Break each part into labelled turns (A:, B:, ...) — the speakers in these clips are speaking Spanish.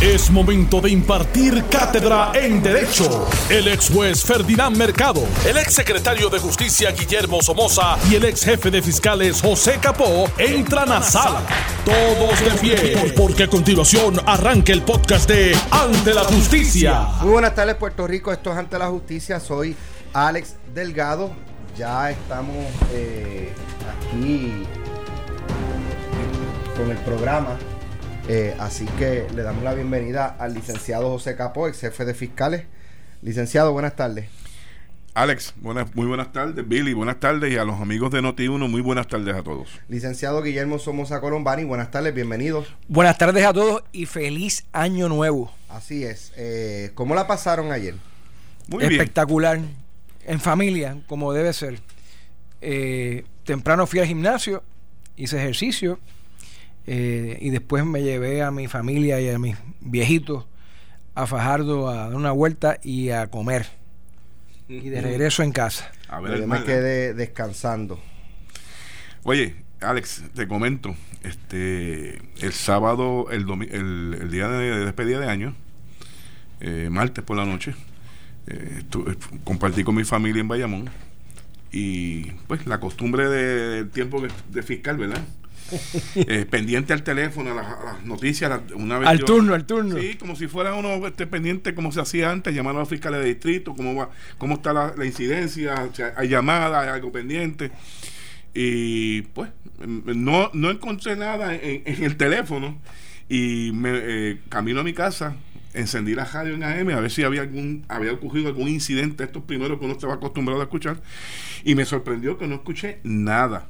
A: Es momento de impartir cátedra en Derecho. El ex juez Ferdinand Mercado, el ex secretario de Justicia Guillermo Somoza y el ex jefe de fiscales José Capó entran a sala. Todos de pie, porque a continuación arranca el podcast de Ante la Justicia.
B: Muy buenas tardes, Puerto Rico. Esto es Ante la Justicia. Soy Alex Delgado. Ya estamos eh, aquí con el programa eh, así que le damos la bienvenida al licenciado José Capó, ex jefe de fiscales. Licenciado, buenas tardes.
C: Alex, buenas, muy buenas tardes. Billy, buenas tardes. Y a los amigos de Noti1, muy buenas tardes a todos.
B: Licenciado Guillermo Somoza Colombani, buenas tardes, bienvenidos.
D: Buenas tardes a todos y feliz año nuevo.
B: Así es. Eh, ¿Cómo la pasaron ayer?
D: Muy Espectacular. En familia, como debe ser. Eh, temprano fui al gimnasio, hice ejercicio eh, y después me llevé a mi familia y a mis viejitos a Fajardo a dar una vuelta y a comer. Y de regreso en casa.
B: A ver, me quedé descansando.
C: Oye, Alex, te comento, este, el sábado, el, el, día de, despedida de año, eh, martes por la noche, eh, compartí con mi familia en Bayamón y pues la costumbre del tiempo de fiscal, ¿verdad? Eh, pendiente al teléfono, a las, noticias, una vez.
D: Al turno, al turno.
C: Sí, como si fuera uno este, pendiente como se hacía antes, llamar a los fiscales de distrito, cómo, va, cómo está la, incidencia, hay llamadas, hay algo pendiente. Y pues, no, no encontré nada en, el teléfono y me eh, camino a mi casa encendí la radio en AM a ver si había algún había ocurrido algún incidente estos primeros que uno estaba acostumbrado a escuchar y me sorprendió que no escuché nada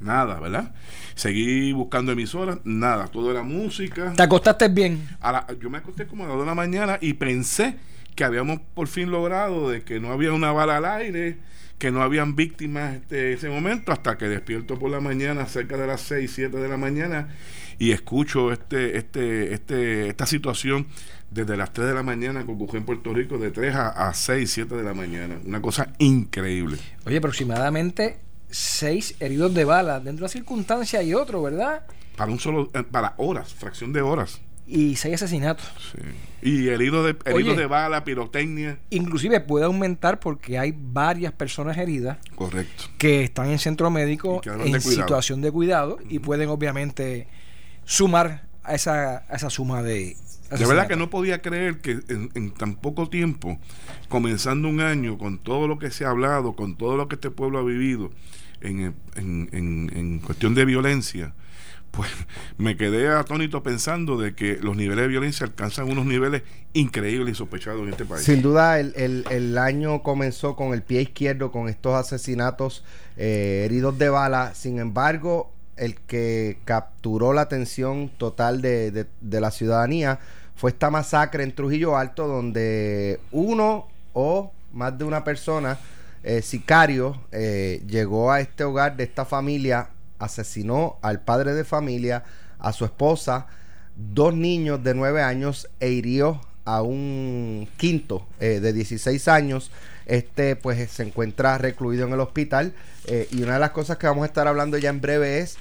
C: nada verdad Seguí buscando emisoras, nada, todo era música.
D: ¿Te acostaste bien?
C: yo me acosté como a las 2 de la mañana y pensé que habíamos por fin logrado de que no había una bala al aire, que no habían víctimas este, ese momento, hasta que despierto por la mañana, cerca de las 6, 7 de la mañana, y escucho este, este, este, esta situación desde las 3 de la mañana que ocurrió en Puerto Rico, de 3 a, a 6, 7 de la mañana. Una cosa increíble.
D: Oye, aproximadamente seis heridos de bala dentro de la circunstancia y otro, ¿verdad?
C: Para un solo, eh, para horas, fracción de horas.
D: Y seis asesinatos.
C: Sí. Y heridos de, heridos de bala, pirotecnia.
D: Inclusive puede aumentar porque hay varias personas heridas.
C: Correcto.
D: Que están en centro médico en situación de cuidado y pueden obviamente sumar a esa, a esa suma de,
C: de verdad que no podía creer que en, tan poco tiempo, comenzando un año, con todo lo que se ha hablado, con todo lo que este pueblo ha vivido en, en cuestión de violencia, pues me quedé atónito pensando de que los niveles de violencia alcanzan unos niveles increíbles y sospechados en este país.
B: Sin duda, el, el, año comenzó con el pie izquierdo, con estos asesinatos eh, heridos de bala. Sin embargo, el que capturó la atención total de, la ciudadanía fue esta masacre en Trujillo Alto donde uno o más de una persona, eh, sicario, eh, llegó a este hogar de esta familia, asesinó al padre de familia, a su esposa, dos niños de nueve años e hirió a un quinto eh, de 16 años. Este pues se encuentra recluido en el hospital y una de las cosas que vamos a estar hablando ya en breve es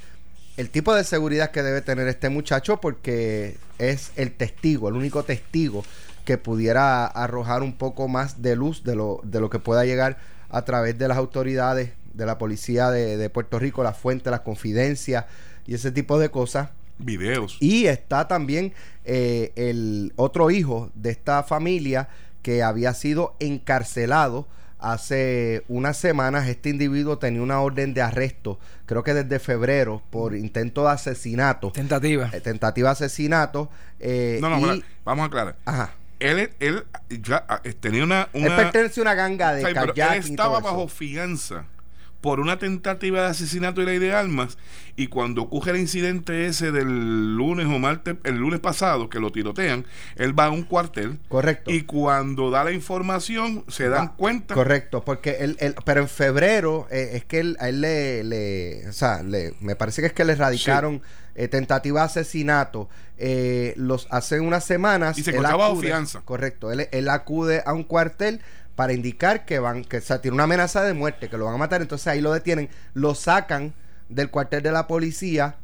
B: el tipo de seguridad que debe tener este muchacho porque es el testigo, el único testigo que pudiera arrojar un poco más de luz de lo, de lo que pueda llegar a través de las autoridades de la policía de, Puerto Rico, la fuente, las confidencias y ese tipo de cosas.
C: Videos.
B: Y está también eh, el otro hijo de esta familia que había sido encarcelado hace unas semanas este individuo tenía una orden de arresto, creo que desde febrero, por intento de asesinato.
D: Tentativa.
B: Eh, tentativa de asesinato.
C: Eh, no, no, vamos a aclarar. Ajá. Él, él ya ah, tenía una,
B: Él pertenece a una ganga de
C: o él estaba bajo fianza por una tentativa de asesinato y ley de armas y cuando ocurre el incidente ese del lunes o martes, el lunes pasado que lo tirotean, él va a un cuartel.
B: Correcto.
C: Y cuando da la información se dan cuenta.
B: Correcto, porque él, pero en febrero eh, es que él, a él le, o sea, le, me parece que es que le radicaron eh, tentativa de asesinato. Eh, los hace unas semanas.
C: Y se bajo fianza.
B: Correcto, él, él acude a un cuartel para indicar que van, que o tiene una amenaza de muerte, que lo van a matar, entonces ahí lo detienen, lo sacan del cuartel de la policía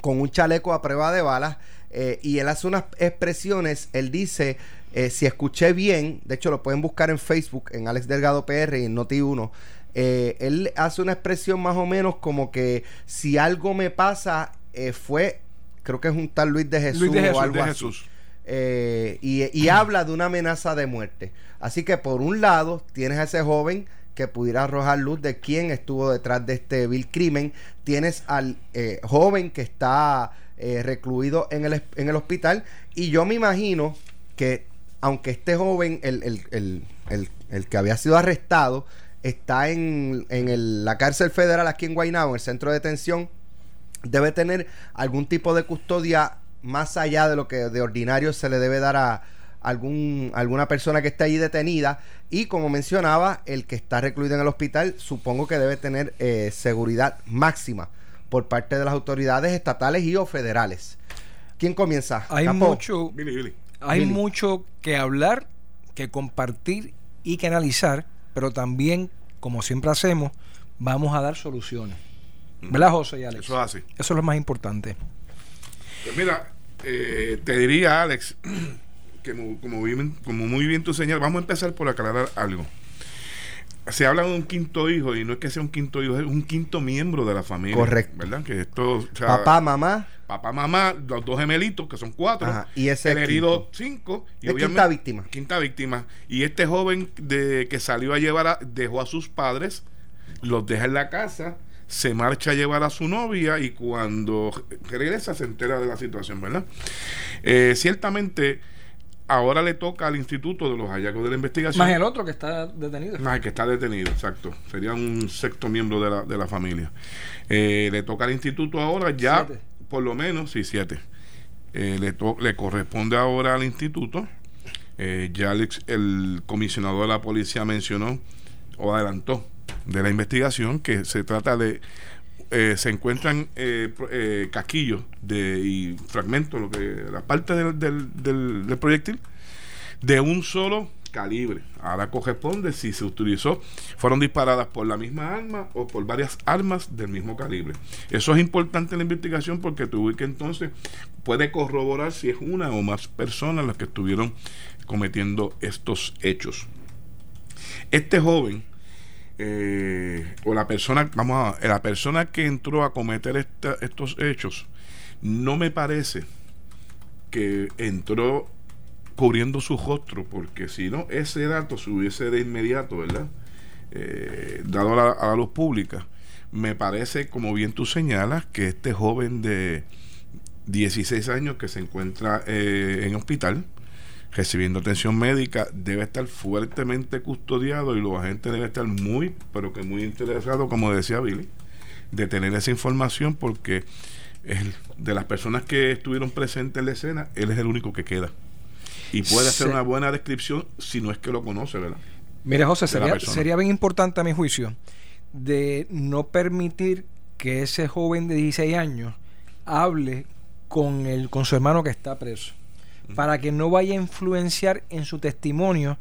B: con un chaleco a prueba de balas. eh, y él hace unas expresiones, él dice, eh, si escuché bien, de hecho lo pueden buscar en Facebook, en Alex Delgado PR y en Noti1, eh, él hace una expresión más o menos como que si algo me pasa, fue, creo que es un tal Luis de Jesús, o algo así. y, y habla de una amenaza de muerte. Así que por un lado tienes a ese joven que pudiera arrojar luz de quién estuvo detrás de este vil crimen. Tienes al eh, joven que está eh, recluido en el, en el hospital y yo me imagino que aunque este joven, el, el, el, que había sido arrestado, está en, en la cárcel federal aquí en Guaynabo, en el centro de detención, debe tener algún tipo de custodia más allá de lo que de ordinario se le debe dar a, algún, alguna persona que esté ahí detenida y como mencionaba, el que está recluido en el hospital supongo que debe tener eh, seguridad máxima por parte de las autoridades estatales y o federales. ¿Quién comienza?
D: Hay mucho hay mucho que hablar, que compartir y que analizar, pero también, como siempre hacemos, vamos a dar soluciones. ¿Verdad, José y Alex?
C: Eso es así.
D: Eso es lo más importante.
C: Pues mira, eh, te diría, Alex, como, como, muy bien tú señalas, vamos a empezar por aclarar algo. Se habla de un quinto hijo y no es que sea un quinto hijo, es un quinto miembro de la familia.
B: Correcto.
C: ¿Verdad? Que esto,
B: papá, mamá.
C: Papá, mamá, los dos gemelitos, que son cuatro.
B: y ese
C: el herido cinco.
B: Y quinta víctima.
C: Quinta víctima. Y este joven de que salió a llevar, a, dejó a sus padres, los deja en la casa se marcha a llevar a su novia y cuando regresa se entera de la situación, ¿verdad? Eh, ciertamente ahora le toca al instituto de los hallazgos de la investigación.
D: Más el otro que está detenido.
C: Más el que está detenido, exacto. Sería un sexto miembro de la, de la familia. Eh, le toca al instituto ahora ya, por lo menos, sí, siete. Eh, le, le corresponde ahora al instituto. Eh, ya el, el comisionado de la policía mencionó o adelantó de la investigación que se trata de eh, se encuentran eh, eh, casquillos de, y fragmentos, lo que la parte del, del, proyectil, de un solo calibre. Ahora corresponde si se utilizó, fueron disparadas por la misma arma o por varias armas del mismo calibre. Eso es importante en la investigación porque tuve que entonces puede corroborar si es una o más personas las que estuvieron cometiendo estos hechos. Este joven eh, o la persona, vamos a la persona que entró a cometer estos hechos, no me parece que entró cubriendo su rostro, porque si no, ese dato se hubiese de inmediato, ¿verdad? Eh, dado a la, luz pública. Me parece, como bien tú señalas, que este joven de 16 años que se encuentra eh, en hospital, recibiendo atención médica debe estar fuertemente custodiado y los agentes deben estar muy, pero que muy interesados, como decía Billy, de tener esa información porque de las personas que estuvieron presentes en la escena, él es el único que queda. Y puede hacer una buena descripción si no es que lo conoce, ¿verdad?
D: Mire, José, sería, sería bien importante a mi juicio de no permitir que ese joven de 16 años hable con, el, con su hermano que está preso para que no vaya a influenciar en su testimonio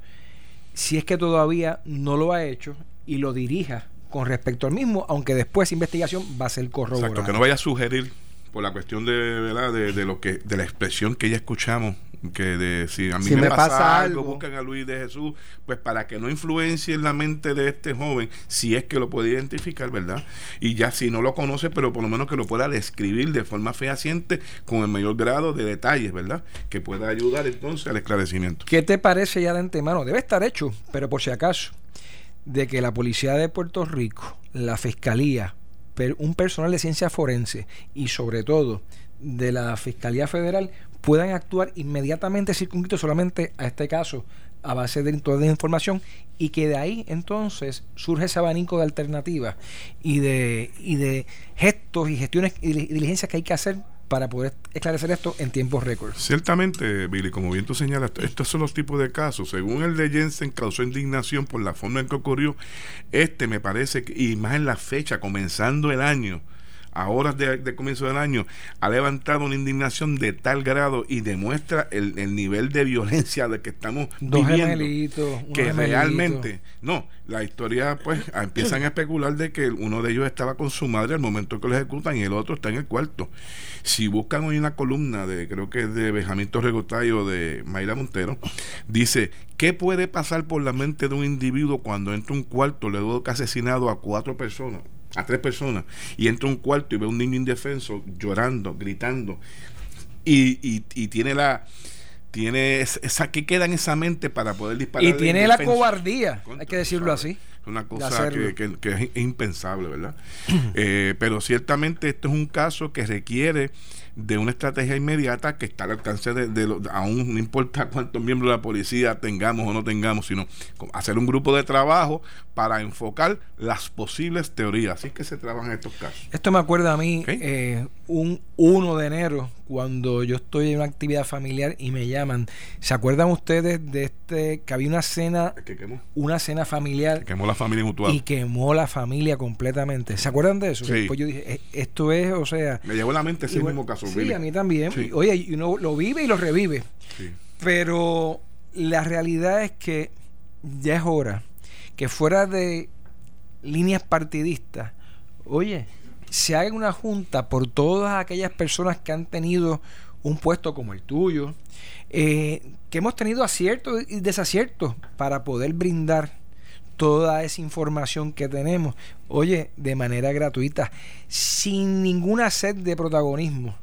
D: si es que todavía no lo ha hecho y lo dirija con respecto al mismo, aunque después investigación va a ser corroborada.
C: Exacto, que no vaya a sugerir por la cuestión de, ¿verdad? de, de lo que de la expresión que ya escuchamos que de si a mí me, pasa, algo, buscan a Luis de Jesús, pues para que no influencie en la mente de este joven, si es que lo puede identificar, ¿verdad? Y ya si no lo conoce, pero por lo menos que lo pueda describir de forma fehaciente con el mayor grado de detalles, ¿verdad? Que pueda ayudar entonces al esclarecimiento.
D: ¿Qué te parece ya de antemano? Debe estar hecho, pero por si acaso, de que la policía de Puerto Rico, la fiscalía, un personal de ciencia forense y sobre todo de la Fiscalía Federal puedan actuar inmediatamente circunscrito solamente a este caso a base de toda la información y que de ahí entonces surge ese abanico de alternativas y de, y de gestos y gestiones y diligencias que hay que hacer para poder esclarecer esto en tiempos récords.
C: Ciertamente, Billy, como bien tú señalas, estos son los tipos de casos. Según el de Jensen, causó indignación por la forma en que ocurrió. Este me parece, y más en la fecha, comenzando el año, a horas de, comienzo del año, ha levantado una indignación de tal grado y demuestra el, nivel de violencia de que estamos viviendo. que realmente, no, la historia, pues, empiezan a especular de que uno de ellos estaba con su madre al momento que lo ejecutan y el otro está en el cuarto. Si buscan hoy una columna de, creo que es de Benjamín Torregotay o de Mayra Montero, dice, ¿qué puede pasar por la mente de un individuo cuando entra a un cuarto luego que ha asesinado a cuatro personas? A tres personas y entra a un cuarto y ve a un niño indefenso llorando, gritando y, y, tiene la tiene esa que queda en esa mente para poder disparar
D: y tiene la cobardía hay que decirlo así
C: una cosa que, es impensable verdad eh, pero ciertamente esto es un caso que requiere de una estrategia inmediata que está al alcance de, de, aún no importa cuántos miembros de la policía tengamos o no tengamos, sino hacer un grupo de trabajo para enfocar las posibles teorías. Así que se trabajan estos casos.
D: Esto me acuerda a mí eh, un 1 de enero, cuando yo estoy en una actividad familiar y me llaman. ¿Se acuerdan ustedes de este que había una cena, una cena familiar?
C: Que quemó la familia mutual.
D: Y quemó la familia completamente. ¿Se acuerdan de eso? Pues yo dije, eh, esto es, o sea...
C: Me llevó a la mente ese mismo caso.
D: Sí, a mí también. Oye, uno lo vive y lo revive. Pero la realidad es que ya es hora que fuera de líneas partidistas, oye, se haga una junta por todas aquellas personas que han tenido un puesto como el tuyo, eh, que hemos tenido aciertos y desaciertos para poder brindar toda esa información que tenemos, oye, de manera gratuita, sin ninguna sed de protagonismo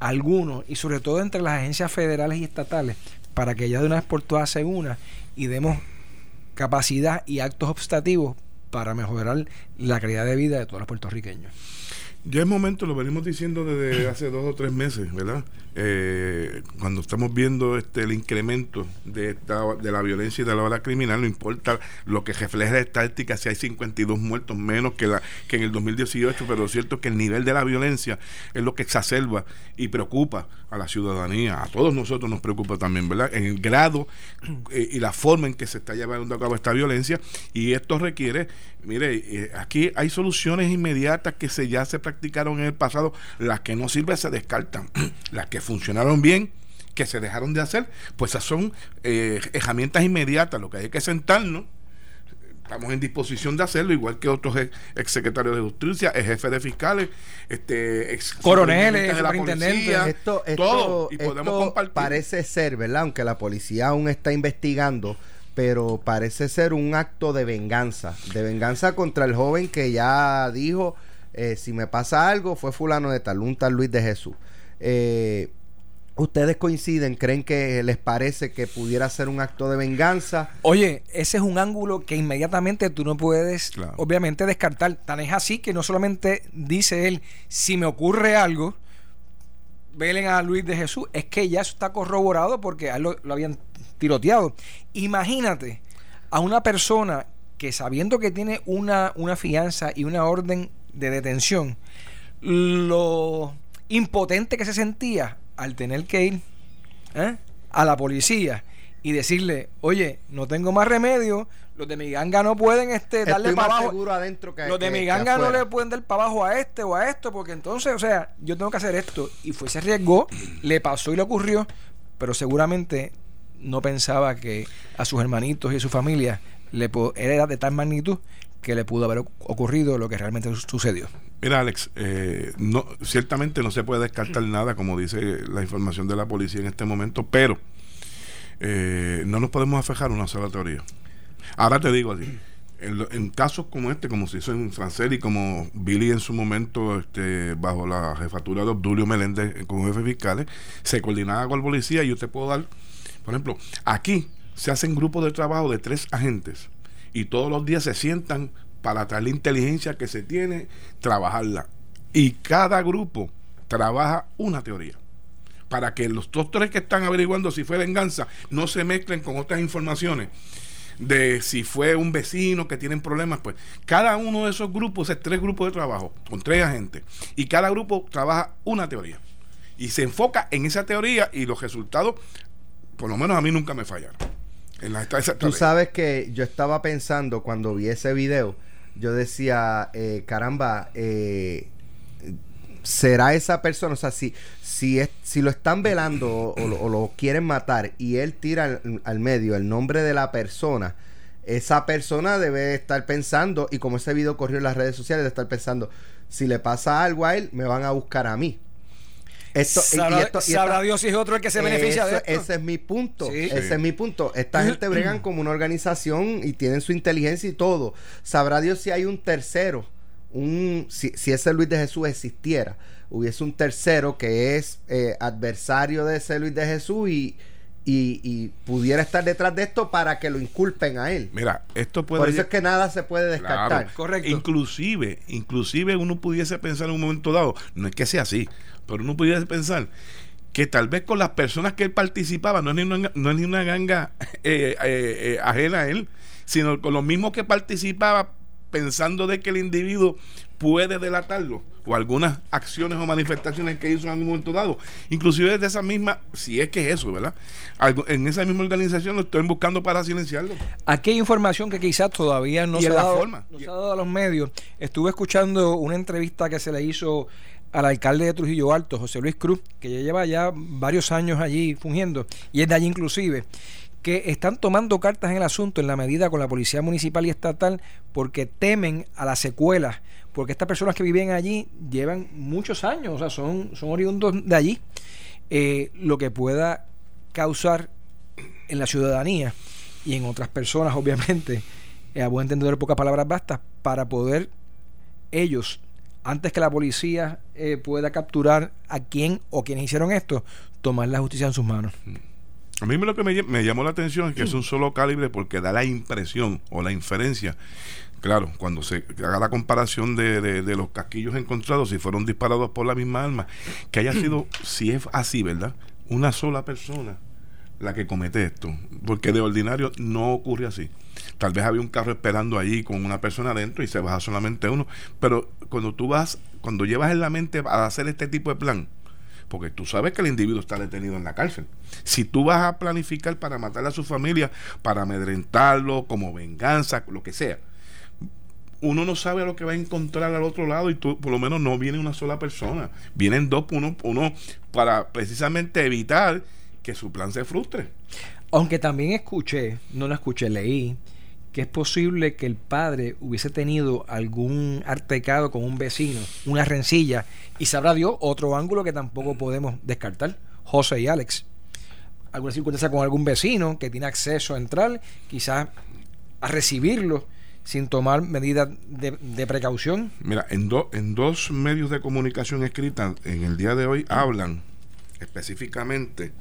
D: alguno, y sobre todo entre las agencias federales y estatales, para que ya de una vez por todas se una y demos capacidad y actos obstativos para mejorar la calidad de vida de todos los puertorriqueños.
C: Ya es momento, lo venimos diciendo desde hace dos o tres meses, ¿verdad? Eh, cuando estamos viendo este el incremento de esta, de la violencia y de la ola criminal, no importa lo que refleja esta estadística, si hay 52 muertos menos que la que en el 2018, pero lo cierto es que el nivel de la violencia es lo que exacerba y preocupa a la ciudadanía, a todos nosotros nos preocupa también, ¿verdad? En el grado eh, y la forma en que se está llevando a cabo esta violencia y esto requiere, mire, eh, aquí hay soluciones inmediatas que se ya se practicaron en el pasado, las que no sirven se descartan, las que funcionaron bien, que se dejaron de hacer, pues esas son eh, herramientas inmediatas, lo que hay que sentarnos estamos en disposición de hacerlo, igual que otros ex, secretarios de justicia, ex jefes de fiscales, este, ex
D: coroneles, superintendentes,
B: esto, todo, y podemos compartir. Parece ser, ¿verdad? Aunque la policía aún está investigando, pero parece ser un acto de venganza, de venganza contra el joven que ya dijo, eh, si me pasa algo, fue fulano de tal, un tal Luis de Jesús. Eh, ¿Ustedes coinciden? ¿Creen que les parece que pudiera ser un acto de venganza?
D: Oye, ese es un ángulo que inmediatamente tú no puedes, obviamente, descartar. Tan es así que no solamente dice él, si me ocurre algo, velen a Luis de Jesús, es que ya eso está corroborado porque a él lo, lo habían tiroteado. Imagínate a una persona que sabiendo que tiene una, una fianza y una orden de detención, lo impotente que se sentía al tener que ir ¿eh? a la policía y decirle, oye, no tengo más remedio, los de mi ganga no pueden este, darle para abajo. los de mi ganga no le pueden dar para abajo a este o a esto, porque entonces, o sea, yo tengo que hacer esto. Y fue, se arriesgó, le pasó y le ocurrió, pero seguramente no pensaba que a sus hermanitos y a su familia le era de tal magnitud que le pudo haber ocurrido lo que realmente sucedió.
C: Mira, Alex, eh, ciertamente no se puede descartar nada, como dice la información de la policía en este momento, pero eh, no nos podemos afejar una sola teoría. Ahora te digo así, en, casos como este, como se hizo en Francel y como Billy en su momento, este, bajo la jefatura de Obdulio Meléndez eh, como jefe fiscales, se coordinaba con la policía y yo te puedo dar, por ejemplo, aquí se hacen grupos de trabajo de tres agentes y todos los días se sientan para traer la inteligencia que se tiene, trabajarla. Y cada grupo trabaja una teoría para que los doctores que están averiguando si fue venganza no se mezclen con otras informaciones de si fue un vecino que tienen problemas, pues cada uno de esos grupos es tres grupos de trabajo con tres agentes y cada grupo trabaja una teoría y se enfoca en esa teoría y los resultados, por lo menos a mí nunca me fallaron.
B: Tú sabes que yo estaba pensando cuando vi ese video, yo decía, eh, caramba, eh, será esa persona, o sea, si, si, es, si lo están velando o, lo, quieren matar y él tira al, al medio el nombre de la persona, esa persona debe estar pensando, y como ese video corrió en las redes sociales, debe estar pensando, si le pasa algo a él, me van a buscar a mí. Esto, y
D: sabrá,
B: esto- y
D: sabrá
B: esta-
D: Dios si es otro el que se beneficia de
B: eso-
D: esto.
B: Ese es mi punto.
D: Sí.
B: Ese
C: Sí.
B: es mi punto. Esta gente bregan como una organización y tienen su inteligencia y todo. Sabrá Dios si hay un tercero. Un, si, si ese Luis de Jesús existiera, hubiese un tercero que es eh, adversario de ese Luis de Jesús y, y, y pudiera estar detrás de esto para que lo inculpen a él.
C: Mira, esto puede...
B: Por eso es que nada se puede descartar.
C: Claro.
D: Correcto.
C: Inclusive, inclusive uno pudiese pensar en un momento dado, no es que sea así, pero uno pudiese pensar que tal vez con las personas que él participaba, no es ni una, no es ni una ganga eh, eh, eh, ajena a él, sino con los mismos que participaba pensando de que el individuo puede delatarlo o algunas acciones o manifestaciones que hizo en algún momento dado. Inclusive desde esa misma si es que es eso verdad Algo- en esa misma organización lo estoy buscando para silenciarlo.
D: Aquí hay información que quizás todavía no se, ha dado, no se ha dado a los medios. Estuve escuchando una entrevista que se le hizo al alcalde de Trujillo Alto, José Luis Cruz, que ya lleva ya varios años allí fungiendo, y es de allí inclusive, que están tomando cartas en el asunto en la medida con la policía municipal y estatal porque temen a las secuelas, porque estas personas que viven allí llevan muchos años, o sea, son, son oriundos de allí, eh, lo que pueda causar en la ciudadanía y en otras personas, obviamente, eh, a buen entender pocas palabras bastas, para poder ellos, antes que la policía eh, pueda capturar a quien o quienes hicieron esto, tomar la justicia en sus manos.
C: A mí lo que me, ll- me llamó la atención es que es un solo calibre porque da la impresión o la inferencia. Claro, cuando se haga la comparación de, de- de los casquillos encontrados, si fueron disparados por la misma arma, que haya sido, si es así, ¿verdad? Una sola persona la que comete esto. Porque de ordinario no ocurre así. Tal vez había un carro esperando allí con una persona adentro y se baja solamente uno. Pero cuando tú vas, cuando llevas en la mente a hacer este tipo de plan, porque tú sabes que el individuo está detenido en la cárcel. Si tú vas a planificar para matar a su familia, para amedrentarlo, como venganza, lo que sea, uno no sabe lo que va a encontrar al otro lado y tú, por lo menos no viene una sola persona. Vienen dos, uno, uno para precisamente evitar que su plan se frustre.
D: Aunque también escuché, no lo escuché, leí, que es posible que el padre hubiese tenido algún artecado con un vecino, una rencilla, y sabrá Dios otro ángulo que tampoco podemos descartar, José y Alex. Alguna circunstancia con algún vecino que tiene acceso a entrar, quizás a recibirlo sin tomar medidas de, precaución.
C: Mira, en, do- en dos medios de comunicación escrita en el día de hoy hablan específicamente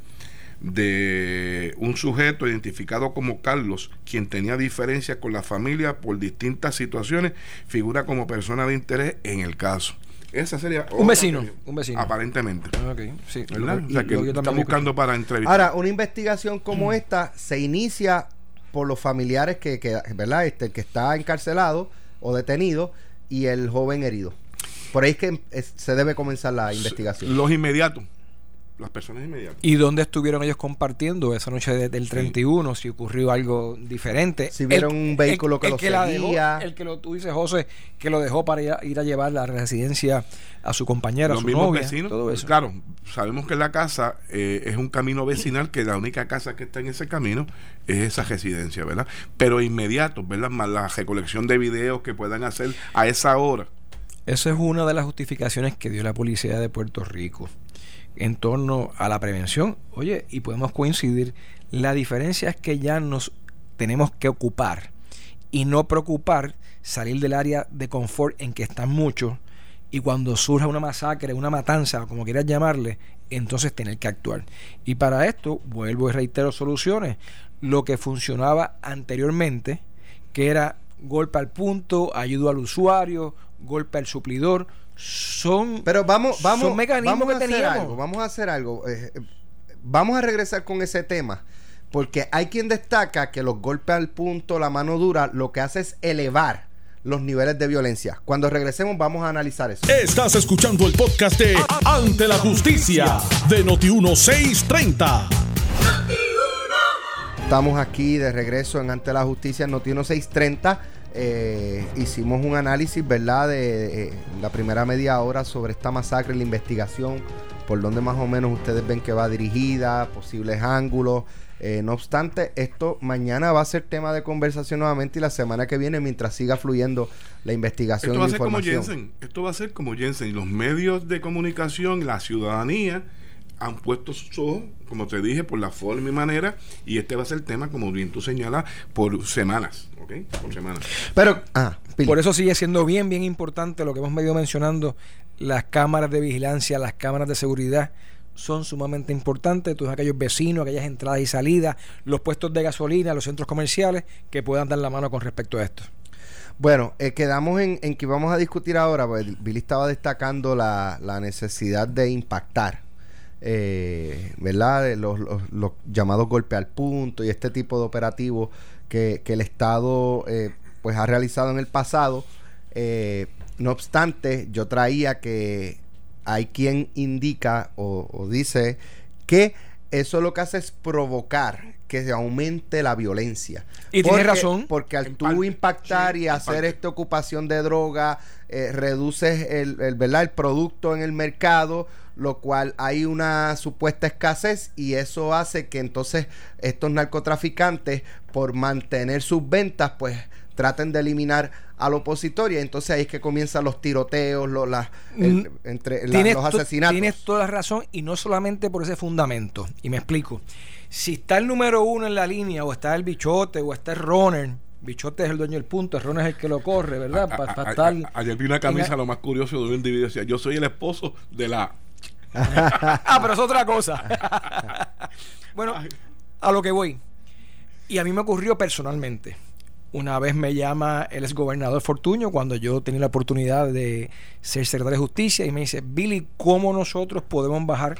C: de un sujeto identificado como Carlos, quien tenía diferencias con la familia por distintas situaciones, figura como persona de interés en el caso. Esa sería
D: Un vecino, un vecino.
C: Aparentemente.
D: Ok, sí.
C: ¿verdad?
D: Lo-
C: o sea, que
D: lo- yo
C: está buscando para entrevistar.
B: Ahora, una investigación como esta se inicia por los familiares que, que ¿verdad? Este, el que está encarcelado o detenido y el joven herido. Por ahí es que es- se debe comenzar la investigación.
C: Los inmediatos. Las personas inmediatas.
D: ¿Y dónde estuvieron ellos compartiendo esa noche de- del 31? Si ocurrió algo diferente.
B: Si vieron un vehículo que
D: la
B: seguía.
D: dejó, el que lo, tú dices, José, que lo dejó para ir a, ir a llevar la residencia a su compañera, a
C: los
D: su
C: mismos
D: novia,
C: vecinos.
D: todo eso.
C: Claro, sabemos que la casa eh, es un camino vecinal, que la única casa que está en ese camino es esa residencia, ¿verdad? Pero inmediato, ¿verdad? Más la recolección de videos que puedan hacer a esa hora.
D: Esa es una de las justificaciones que dio la policía de Puerto Rico en torno a la prevención. Oye, y podemos coincidir, la diferencia es que ya nos tenemos que ocupar y no preocupar salir del área de confort en que están muchos y cuando surja una masacre, una matanza, como quieras llamarle, entonces tener que actuar. Y para esto, vuelvo y reitero soluciones. Lo que funcionaba anteriormente, que era golpe al punto, ayuda al usuario, golpe al suplidor, son,
B: Pero vamos, vamos,
D: son mecanismos
B: vamos a
D: que
B: hacer
D: teníamos.
B: algo. Vamos a hacer algo. eh, eh, vamos a regresar con ese tema. Porque hay quien destaca que los golpes al punto, la mano dura, lo que hace es elevar los niveles de violencia. Cuando regresemos vamos a analizar eso.
A: Estás escuchando el podcast de Ante la Justicia de Noti1630.
B: Estamos aquí de regreso en Ante la Justicia Noti 1630. Eh, hicimos un análisis, ¿verdad?, de, la primera media hora sobre esta masacre, la investigación, por donde más o menos ustedes ven que va dirigida, posibles ángulos. Eh, no obstante, esto mañana va a ser tema de conversación nuevamente y la semana que viene, mientras siga fluyendo la investigación.
C: Esto va a ser como Jensen. Esto va a ser como Jensen. Los medios de comunicación, la ciudadanía han puesto sus ojos, como te dije, por la forma y manera, y este va a ser el tema, como bien tú señalas, por semanas, ¿ok? Por semanas.
D: Pero, ah, por eso sigue siendo bien, bien importante lo que hemos venido mencionando, las cámaras de vigilancia, las cámaras de seguridad son sumamente importantes, todos aquellos vecinos, aquellas entradas y salidas, los puestos de gasolina, los centros comerciales, que puedan dar la mano con respecto a esto.
B: Bueno, eh, quedamos en, que vamos a discutir ahora, pues Billy estaba destacando la, la necesidad de impactar eh, ¿verdad? Los, los, llamados golpe al punto y este tipo de operativos que, el Estado eh, pues ha realizado en el pasado. Eh, no obstante, yo traía que hay quien indica o, dice que eso lo que hace es provocar que se aumente la violencia.
D: Y tiene razón.
B: Porque al tú impactar y hacer esta ocupación de droga, eh, reduces el, el, ¿verdad? el producto en el mercado, lo cual hay una supuesta escasez y eso hace que entonces estos narcotraficantes, por mantener sus ventas, pues traten de eliminar al opositor y entonces ahí es que comienzan los tiroteos, los, mm, entre los asesinatos.
D: Tienes toda la razón y no solamente por ese fundamento. Y me explico. Si está el número uno en la línea o está el bichote o está el runner, Bichote es el dueño del punto, el es el que lo corre, ¿verdad?
C: ayer vi una camisa, lo más curioso de un individuo decía, yo soy el esposo de la
D: ah, pero es otra cosa. bueno, a lo que voy. Y a mí me ocurrió personalmente. Una vez me llama el exgobernador Fortuño cuando yo tenía la oportunidad de ser secretario de justicia y me dice, Billy, ¿cómo nosotros podemos bajar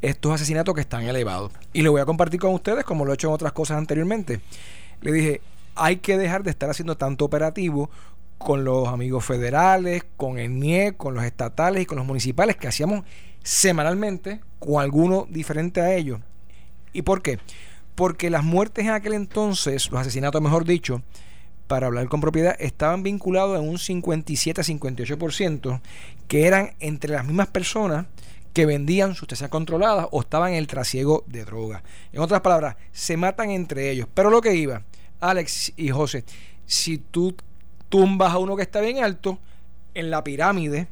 D: estos asesinatos que están elevados? Y lo voy a compartir con ustedes como lo he hecho en otras cosas anteriormente. Le dije, hay que dejar de estar haciendo tanto operativo con los amigos federales, con el NIE, con los estatales y con los municipales que hacíamos semanalmente con alguno diferente a ellos. ¿Y por qué? Porque las muertes en aquel entonces, los asesinatos mejor dicho, para hablar con propiedad, estaban vinculados en un 57 a 58%, que eran entre las mismas personas que vendían sustancias controladas o estaban en el trasiego de drogas. En otras palabras, se matan entre ellos. Pero lo que iba, Alex y José, si tú tumbas a uno que está bien alto, en la pirámide,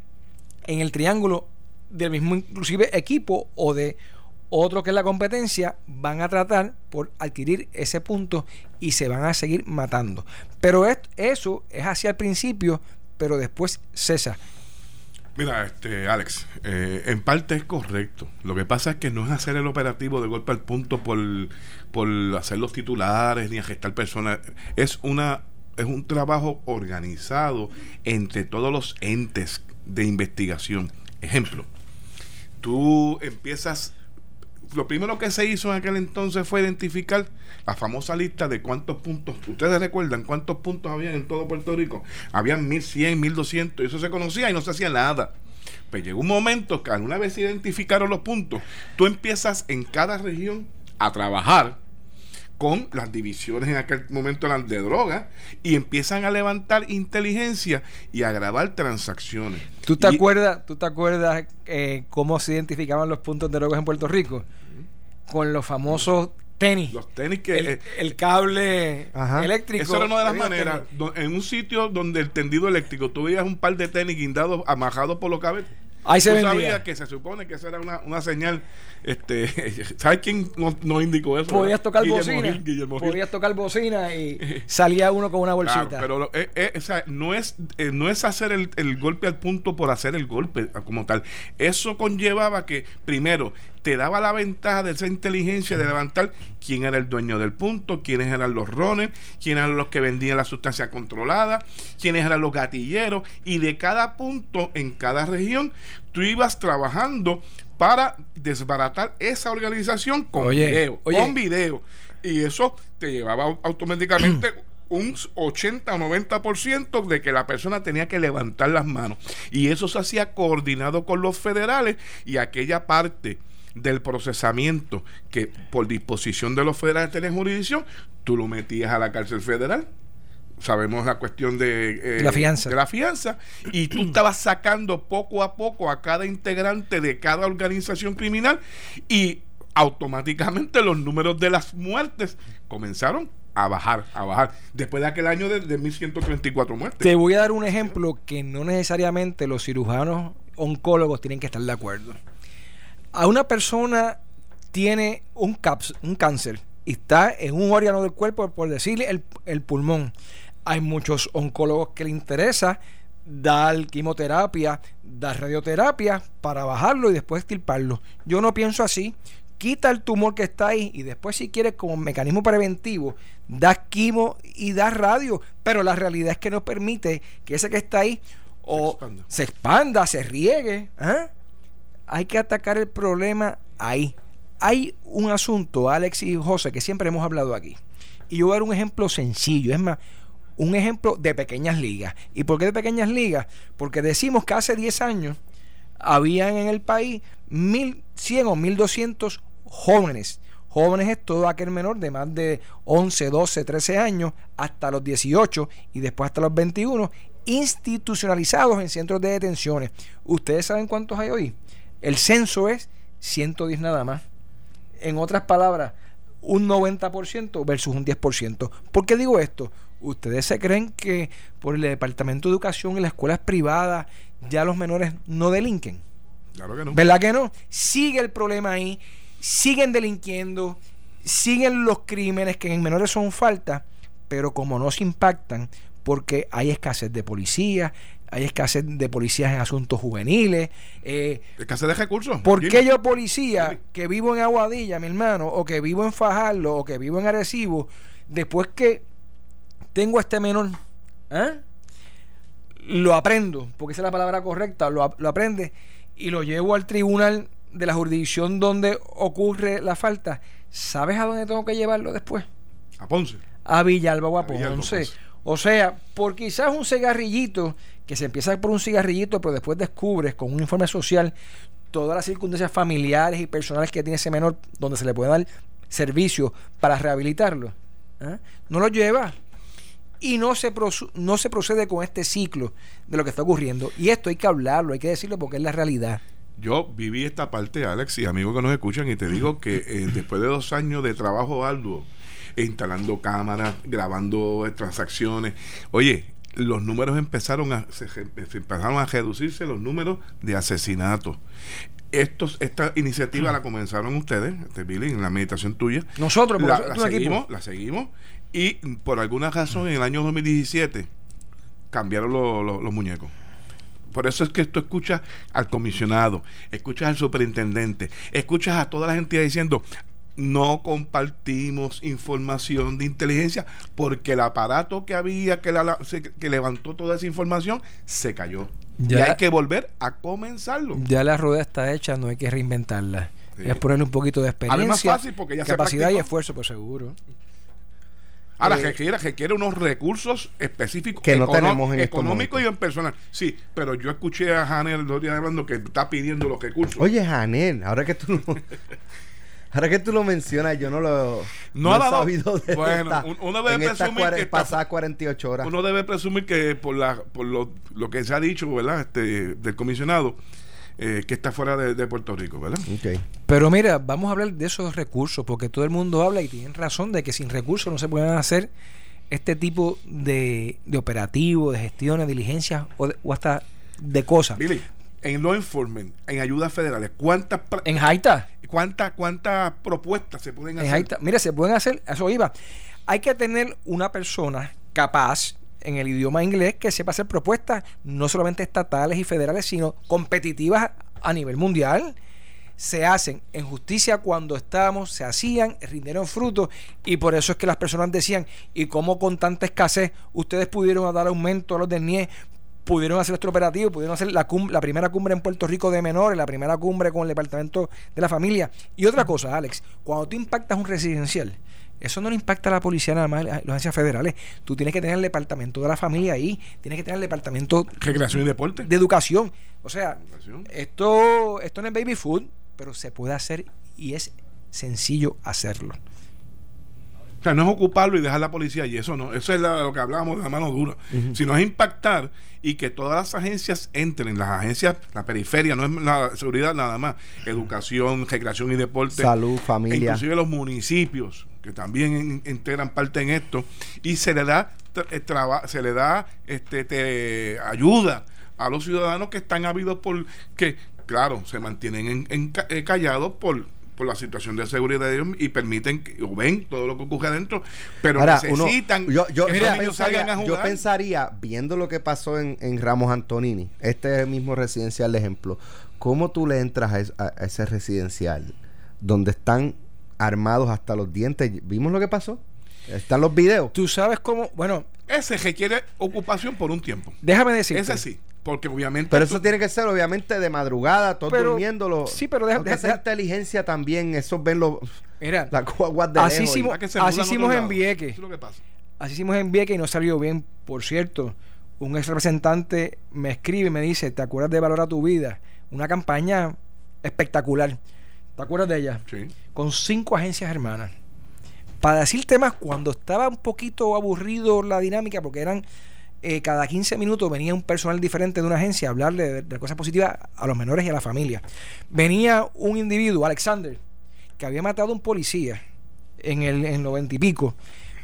D: en el triángulo, del mismo inclusive equipo o de otro que es la competencia, van a tratar por adquirir ese punto y se van a seguir matando. Pero eso es hacia el principio, pero después cesa.
C: Mira, este, Alex, eh, en parte es correcto. Lo que pasa es que no es hacer el operativo de golpe al punto por, por hacer los titulares ni gestar personas. Es una es un trabajo organizado entre todos los entes de investigación. Ejemplo, tú empiezas lo primero que se hizo en aquel entonces fue identificar la famosa lista de cuántos puntos, ustedes recuerdan cuántos puntos había en todo Puerto Rico, habían 1100, 1200, y eso se conocía y no se hacía nada. Pues llegó un momento que una vez se identificaron los puntos, tú empiezas en cada región a trabajar con las divisiones en aquel momento eran de droga y empiezan a levantar inteligencia y a grabar transacciones.
D: ¿Tú te acuerdas, ¿tú te acuerdas eh, cómo se identificaban los puntos de drogas en Puerto Rico? Con los famosos tenis.
C: Los tenis que...
D: El, cable eléctrico.
C: Eso era una de las maneras. en un sitio donde el tendido eléctrico, tú veías un par de tenis guindados, amajados por los cables.
D: Ahí se
C: sabía que se supone que esa era una, una señal este, ¿Sabes quién nos, indicó eso?
D: Podías tocar bocina. podías tocar bocina y salía uno con una bolsita.
C: pero eh, eh, no, es, eh, no es hacer el, el, golpe al punto por hacer el golpe como tal. Eso conllevaba que, primero, te daba la ventaja de esa inteligencia de levantar quién era el dueño del punto, quiénes eran los rones, quiénes eran los que vendían la sustancia controlada, quiénes eran los gatilleros, y de cada punto en cada región tú ibas trabajando para desbaratar esa organización con video, con video. Y eso te llevaba automáticamente un 80 o 90% de que la persona tenía que levantar las manos. Y eso se hacía coordinado con los federales y aquella parte del procesamiento que por disposición de los federales tenés jurisdicción, tú lo metías a la cárcel federal sabemos la cuestión de,
D: eh, la fianza.
C: de la fianza, y tú estabas sacando poco a poco a cada integrante de cada organización criminal y automáticamente los números de las muertes comenzaron a bajar, a bajar. Después de aquel año de, de 1134 muertes.
D: Te voy a dar un ejemplo que no necesariamente los cirujanos oncólogos tienen que estar de acuerdo. A una persona tiene un, caps, un cáncer y está en un órgano del cuerpo, por decirle el, el pulmón. Hay muchos oncólogos que le interesa dar quimioterapia, dar radioterapia para bajarlo y después estirparlo. Yo no pienso así. Quita el tumor que está ahí y después si quieres como mecanismo preventivo, das quimo y das radio. Pero la realidad es que no permite que ese que está ahí o se expanda, se, riegue. ¿eh? Hay que atacar el problema ahí. Hay un asunto, Alex y José, que siempre hemos hablado aquí. Y yo voy a dar un ejemplo sencillo. Es más, un ejemplo de pequeñas ligas. ¿Y por qué de pequeñas ligas? Porque decimos que hace 10 años habían en el país 1.100 o 1.200 jóvenes. Jóvenes es todo aquel menor de más de 11, 12, 13 años hasta los 18 y después hasta los 21 institucionalizados en centros de detenciones. ¿Ustedes saben cuántos hay hoy? El censo es 110 nada más. En otras palabras, un 90% versus un 10%. ¿Por qué digo esto? ¿Ustedes se creen que por el Departamento de Educación y las escuelas privadas ya los menores no delinquen?
C: Claro que no.
D: ¿Verdad que no? Sigue el problema ahí, siguen delinquiendo, siguen los crímenes que en menores son falta, pero como no se impactan, porque hay escasez de policías, hay escasez de policías en asuntos juveniles. Eh,
C: escasez de recursos.
D: ¿Por qué yo, policía, que vivo en Aguadilla, mi hermano, o que vivo en Fajardo, o que vivo en Arecibo, después que tengo a este menor, ¿eh? lo aprendo, porque esa es la palabra correcta, lo, lo aprende, y lo llevo al tribunal de la jurisdicción donde ocurre la falta, ¿sabes a dónde tengo que llevarlo después?
C: A Ponce.
D: A Villalba o a, Ponce. O sea, por quizás un cigarrillito, que se empieza por un cigarrillito, pero después descubres con un informe social todas las circunstancias familiares y personales que tiene ese menor, donde se le puede dar servicio para rehabilitarlo. ¿eh? No lo lleva. Y no se, no se procede con este ciclo de lo que está ocurriendo. Y esto hay que hablarlo, hay que decirlo porque es la realidad.
C: Yo viví esta parte, Alex, y amigos que nos escuchan, y te digo que eh, después de dos años de trabajo arduo, instalando cámaras, grabando transacciones. Oye, los números empezaron a se, empezaron a reducirse los números de asesinatos. Estos, esta iniciativa la comenzaron ustedes, este Billy, en la meditación tuya.
D: Nosotros,
C: la, la seguimos, la seguimos y por alguna razón en el año 2017 cambiaron los muñecos. Por eso es que tú escuchas al comisionado, escuchas al superintendente, escuchas a toda la gente diciendo, no compartimos información de inteligencia porque el aparato que había que, que levantó toda esa información se cayó. Ya, y hay que volver a comenzarlo.
D: Ya la rueda está hecha, no hay que reinventarla. Es ponerle un poquito de experiencia, capacidad y esfuerzo, por seguro.
C: Ahora, eh, que requiere, unos recursos específicos
B: que no tenemos en
C: económicos y en personal. Sí, pero yo escuché a Janel el otro día hablando que está pidiendo los recursos.
B: Oye, Janel, ahora que tú Ahora que tú lo mencionas, yo no lo
C: no,
B: he sabido
C: de bueno, uno debe presumir que
B: pasadas 48 horas.
C: Uno debe presumir que por la por lo, lo que se ha dicho, ¿verdad? Este del comisionado eh, que está fuera de, Puerto Rico, ¿verdad?
B: Okay.
D: Pero mira, vamos a hablar de esos recursos, porque todo el mundo habla y tienen razón de que sin recursos no se pueden hacer este tipo de, de operativos, de gestiones, diligencias o, o hasta de cosas.
C: Billy, en law enforcement, en ayudas federales, ¿cuántas...
D: En Haita.
C: ¿Cuántas cuántas propuestas se pueden hacer?
D: Mira, se pueden hacer, eso iba. Hay que tener una persona capaz en el idioma inglés que sepa hacer propuestas no solamente estatales y federales, sino competitivas a nivel mundial. Se hacen en justicia cuando estábamos, se hacían, rindieron frutos y por eso es que las personas decían, ¿y cómo con tanta escasez ustedes pudieron dar aumento a los de NIE? Pudieron hacer nuestro operativo, pudieron hacer la, la primera cumbre en Puerto Rico de menores, la primera cumbre con el Departamento de la Familia. Y otra cosa, Alex, cuando tú impactas un residencial, eso no le impacta a la policía nada más, las agencias federales. Tú tienes que tener el departamento de la familia ahí, tienes que tener el departamento
C: recreación y deporte,
D: de educación. O sea, esto esto no es baby food, pero se puede hacer y es sencillo hacerlo.
C: O sea, no es ocuparlo y dejar la policía y eso no. Eso es lo que hablábamos de la mano dura. Sino es impactar y que todas las agencias entren. Las agencias, la periferia, no es la seguridad nada más. Educación, recreación y deporte.
B: Salud, familia.
C: Inclusive los municipios, que también integran parte en esto. Y se le da, eh, se le da este, te, ayuda a los ciudadanos que están habidos por que claro se mantienen en, eh, callados por por la situación de seguridad de ellos y permiten o ven todo lo que ocurre adentro, pero necesitan
B: yo, yo, pensaría, Yo pensaría, viendo lo que pasó en, Ramos Antonini, este mismo residencial de ejemplo, ¿cómo tú le entras a, ese residencial donde están armados hasta los dientes? ¿Vimos lo que pasó? Están los videos.
D: Tú sabes cómo, bueno.
C: Ese requiere ocupación por un tiempo.
D: Déjame decir.
C: Ese sí. Porque obviamente.
B: Pero eso tiene que ser, obviamente, de madrugada, todos durmiéndolo.
D: Sí, pero deja,
B: esa inteligencia también, esos ven los.
D: Mira, la de así hicimos, así hicimos en. Eso es lo que pasa. Así hicimos en Vieques y no salió bien. Por cierto, un ex representante me escribe y me dice: ¿Te acuerdas de Valora tu Vida? Una campaña espectacular. ¿Te acuerdas de ella?
C: Sí.
D: Con cinco agencias hermanas. Para decir temas, cuando estaba un poquito aburrido la dinámica, porque eran eh, cada 15 minutos venía un personal diferente de una agencia a hablarle de, cosas positivas a los menores y a la familia. Venía un individuo, Alexander, que había matado a un policía en el en 90 y pico,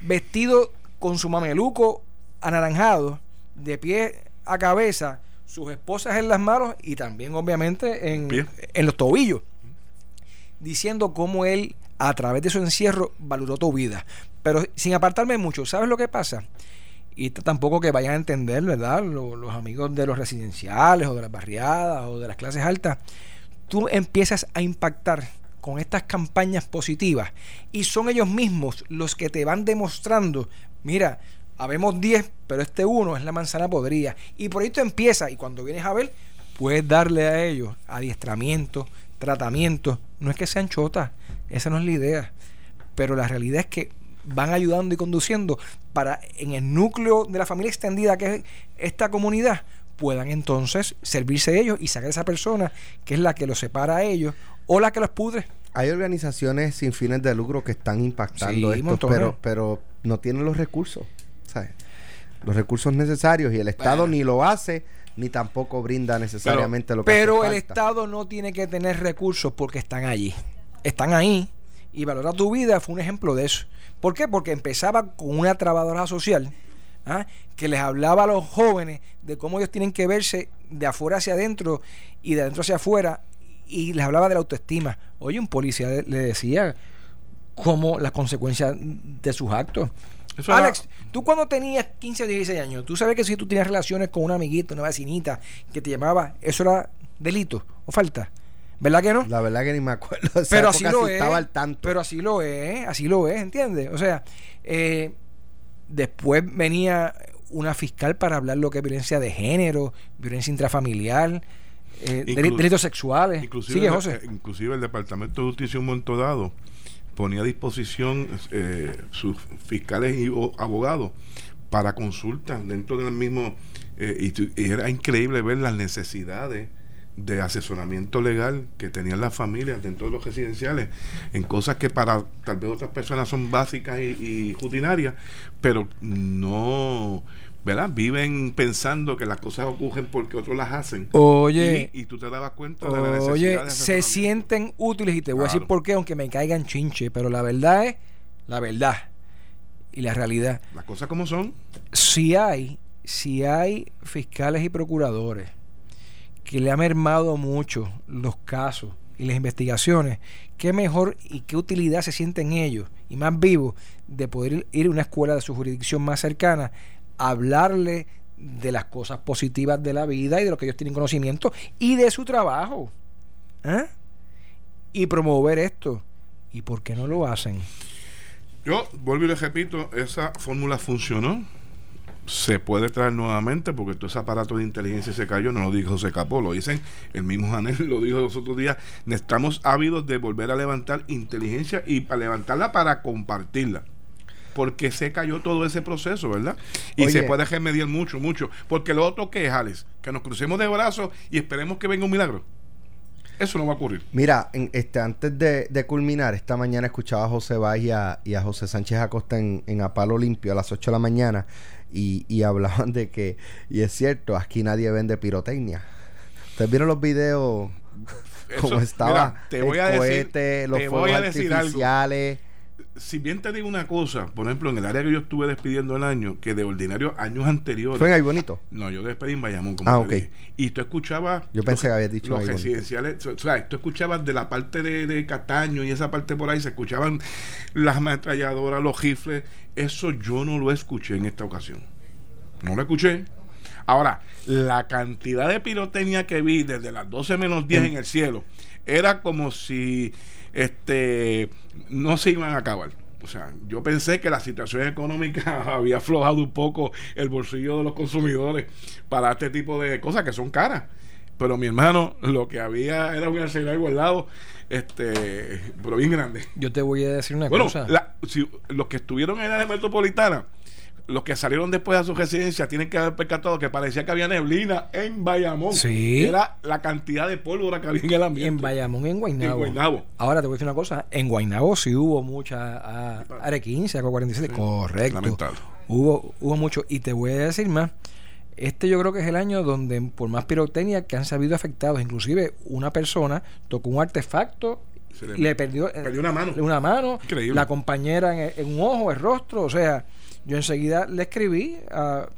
D: vestido con su mameluco anaranjado, de pie a cabeza, sus esposas en las manos y también obviamente en, en los tobillos, diciendo cómo él a través de su encierro valoró tu vida. Pero sin apartarme mucho, ¿sabes lo que pasa? y tampoco que vayan a entender, ¿verdad? Los, amigos de los residenciales o de las barriadas o de las clases altas, tú empiezas a impactar con estas campañas positivas y son ellos mismos los que te van demostrando, mira, habemos 10, pero este uno es la manzana podrida. Y por ahí tú empiezas y cuando vienes a ver, puedes darle a ellos adiestramiento, tratamiento. No es que sean chotas, esa no es la idea. Pero la realidad es que van ayudando y conduciendo para en el núcleo de la familia extendida que es esta comunidad puedan entonces servirse de ellos y sacar a esa persona que es la que los separa a ellos o la que los pudre.
B: Hay organizaciones sin fines de lucro que están impactando esto, pero, pero no tienen los recursos, los recursos necesarios y el Estado ni lo hace ni tampoco brinda necesariamente lo que
D: Pero el Estado no tiene que tener recursos porque están allí. Están ahí y Valora tu Vida fue un ejemplo de eso. ¿Por qué? Porque empezaba con una trabajadora social ¿ah? que les hablaba a los jóvenes de cómo ellos tienen que verse de afuera hacia adentro y de adentro hacia afuera y les hablaba de la autoestima. Oye, un policía le decía cómo las consecuencias de sus actos. Alex, tú cuando tenías 15 o 16 años, tú sabes que si tú tenías relaciones con una amiguita, una vecinita que te llamaba, eso era delito o falta. ¿Verdad que no?
B: La verdad que ni me acuerdo.
D: pero así lo es. Estaba al tanto. Pero así lo es, así lo es, ¿entiendes? O sea, eh, después venía una fiscal para hablar lo que es violencia de género, violencia intrafamiliar, eh, delitos sexuales.
C: Inclusive, José. Eh, inclusive el Departamento de Justicia un momento dado ponía a disposición eh, sus fiscales y abogados para consultas dentro del mismo y, era increíble ver las necesidades de asesoramiento legal que tenían las familias dentro de los residenciales en cosas que para tal vez otras personas son básicas y, rutinarias, pero no, ¿verdad? Viven pensando que las cosas ocurren porque otros las hacen.
D: Oye.
C: Y, tú te dabas cuenta de la necesidad.
D: Oye, se sienten útiles y te voy a decir por qué, aunque me caigan chinche, pero la verdad es la verdad y la realidad.
C: Las cosas como son.
D: Si hay, si hay fiscales y procuradores que le ha mermado mucho los casos y las investigaciones, qué mejor y qué utilidad se sienten ellos y más vivos de poder ir a una escuela de su jurisdicción más cercana, hablarle de las cosas positivas de la vida y de lo que ellos tienen conocimiento y de su trabajo. ¿eh? Y promover esto. ¿Y por qué no lo hacen?
C: Yo vuelvo y les repito, esa fórmula funcionó se puede traer nuevamente porque todo ese aparato de inteligencia se cayó, no lo dijo José Capó, lo dicen, el mismo Janel lo dijo los otros días, estamos ávidos de volver a levantar inteligencia y para levantarla para compartirla. Porque se cayó todo ese proceso, ¿verdad? Y se puede remediar mucho, mucho. Porque lo otro que es, Alex, que nos crucemos de brazos y esperemos que venga un milagro. Eso no va a ocurrir.
B: Mira, en, este, antes de, de culminar, esta mañana escuchaba a José Valls y a, y a José Sánchez Acosta en, en Apalo Limpio a las 8 de la mañana y, y hablaban de que, y es cierto, aquí nadie vende pirotecnia. ¿Ustedes vieron los videos? Cómo
C: Eso-
B: estaba
C: mira, te voy
B: el
C: a decir-
B: cohete, los
C: te voy
B: fuegos
C: a decir algo. Si bien te digo una cosa, por ejemplo, en el área que yo estuve despidiendo el año, que de ordinario años anteriores.
B: ¿Fue en ahí bonito?
C: No, yo despedí en Bayamón, como
B: Ah, ok.
C: dije. Y tú escuchabas.
B: Yo pensé que habías dicho
C: Los residenciales. O sea, tú escuchabas de la parte de, de Cataño y esa parte por ahí, se escuchaban las ametralladoras, los rifles. Eso yo no lo escuché en esta ocasión. No lo escuché. Ahora, la cantidad de pirotecnia que vi desde las 12 menos 10 en el cielo era como si este no se iban a acabar. O sea, yo pensé que la situación económica había aflojado un poco el bolsillo de los consumidores para este tipo de cosas que son caras. Pero mi hermano, lo que había era un arsenal guardado, este, pero bien grande.
D: Yo te voy a decir una
C: Bueno,
D: cosa.
C: la- si- los que estuvieron en la área metropolitana, los que salieron después a su residencia, tienen que haber percatado que parecía que había neblina en Bayamón.
D: Sí.
C: Era la cantidad de pólvora que había en el ambiente.
D: en Bayamón, en Guaynabo.
C: En Guaynabo.
D: Ahora te voy a decir una cosa. En Guaynabo sí hubo mucha ah, Are 15, Aco 47. Correcto.
C: Lamentable.
D: Hubo, hubo mucho. Y te voy a decir más. Este yo creo que es el año donde, por más pirotecnia que han sabido afectados, inclusive una persona tocó un artefacto
C: le-
D: y le perdió,
C: perdió una mano.
D: una mano,
C: Increíble.
D: la compañera en, en un ojo, el rostro. O sea, yo enseguida le escribí a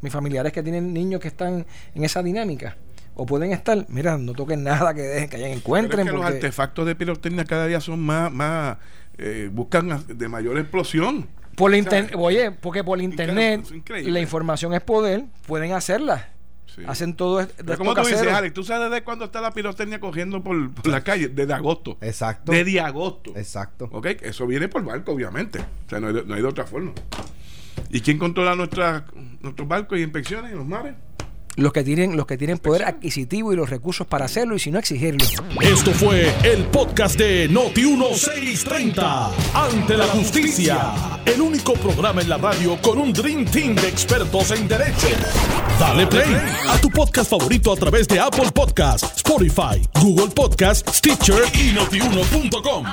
D: mis familiares que tienen niños que están en esa dinámica. O pueden estar, mira, no toquen nada que dejen, que hayan
C: Pero
D: encuentren.
C: es que los artefactos de pirotecnia cada día son más, más eh, buscan de mayor explosión.
D: Por la
C: O sea,
D: inter- oye, porque por internet
C: es increíble.
D: la información es poder, pueden hacerla.
C: Sí.
D: Hacen todo es- de
C: Pero
D: esto
C: como tú dices. Alex, ¿tú sabes desde cuándo está la pirotecnia cogiendo por, por la calle? Desde agosto.
B: Exacto.
C: Desde agosto.
B: Exacto.
C: ¿Ok? Eso viene por barco, obviamente. O sea, no hay, no hay de otra forma. ¿Y quién controla nuestras, nuestros barcos y inspecciones en los mares?
D: Los que tienen, los que tienen poder adquisitivo y los recursos para hacerlo y si no exigirlo.
A: Esto fue el podcast de Noti1630. Ante la justicia. El único programa en la radio con un Dream Team de expertos en derecho. Dale play a tu podcast favorito a través de Apple Podcasts, Spotify, Google Podcasts, Stitcher y notiuno.com.